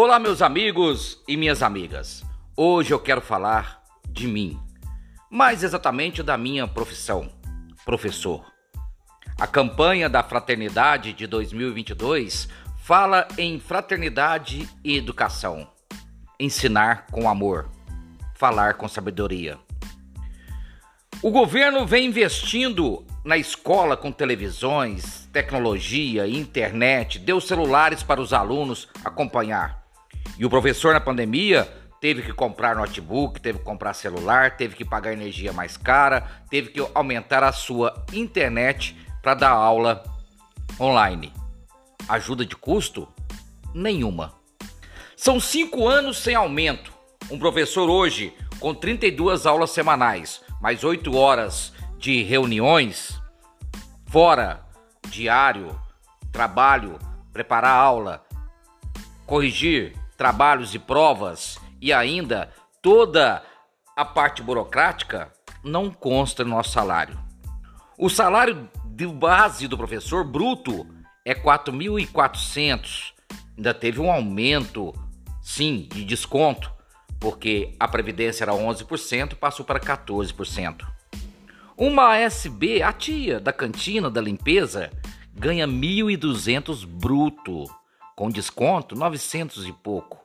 Olá, meus amigos e minhas amigas. Hoje eu quero falar de mim, mais exatamente da minha profissão, professor. A campanha da Fraternidade de 2022 fala em fraternidade e educação, ensinar com amor, falar com sabedoria. O governo vem investindo na escola com televisões, tecnologia, internet, deu celulares para os alunos acompanhar. E o professor na pandemia teve que comprar notebook, teve que comprar celular, teve que pagar energia mais cara, teve que aumentar a sua internet para dar aula online. Ajuda de custo? Nenhuma. São cinco anos sem aumento. Um professor hoje com 32 aulas semanais mais oito horas de reuniões, fora diário, trabalho, preparar aula, corrigir trabalhos e provas e ainda toda a parte burocrática não consta no nosso salário. O salário de base do professor bruto é 4.400. Ainda teve um aumento, sim, de desconto, porque a previdência era 11%, passou para 14%. Uma ASB, a tia da cantina da limpeza, ganha 1.200 bruto, com desconto 900 e pouco.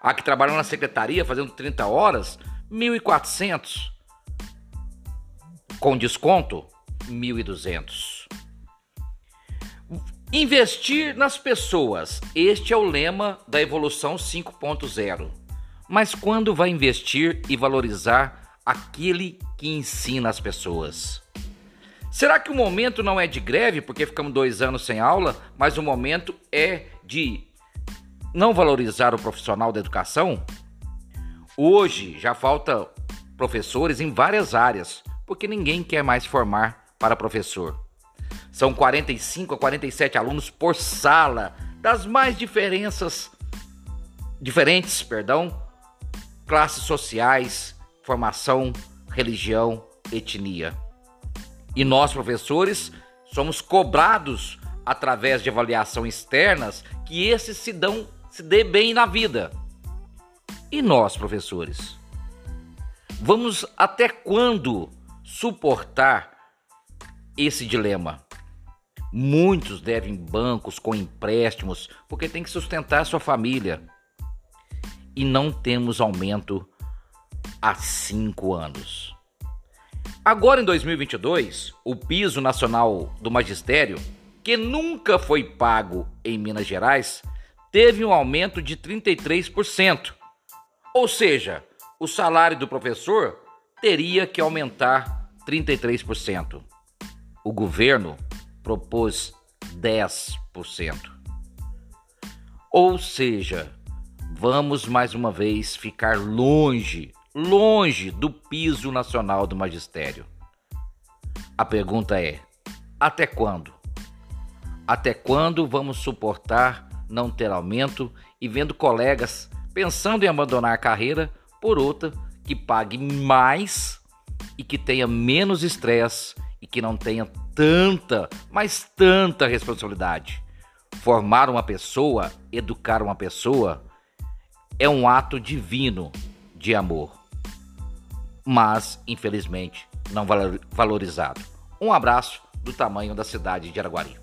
A que trabalha na secretaria fazendo 30 horas, 1.400. Com desconto, 1.200. Investir nas pessoas. Este é o lema da evolução 5.0. Mas quando vai investir e valorizar aquele que ensina as pessoas? Será que o momento não é de greve, porque ficamos dois anos sem aula, mas o momento é de não valorizar o profissional da educação? Hoje já falta professores em várias áreas, porque ninguém quer mais formar para professor. São 45 a 47 alunos por sala, das mais diferenças diferentes, perdão, classes sociais, formação, religião, etnia. E nós, professores, somos cobrados através de avaliação externas que esses se dão se dê bem na vida. E nós, professores, vamos até quando suportar esse dilema? Muitos devem bancos com empréstimos porque tem que sustentar sua família e não temos aumento há cinco anos. Agora em 2022, o piso nacional do magistério, que nunca foi pago em Minas Gerais, teve um aumento de 33%. Ou seja, o salário do professor teria que aumentar 33%. O governo propôs 10%. Ou seja, vamos mais uma vez ficar longe, longe do piso nacional do magistério. A pergunta é: até quando? Até quando vamos suportar não ter aumento e vendo colegas pensando em abandonar a carreira por outra que pague mais e que tenha menos estresse e que não tenha tanta, mas tanta responsabilidade? Formar uma pessoa, educar uma pessoa, é um ato divino de amor, mas infelizmente não valorizado. Um abraço do tamanho da cidade de Araguari.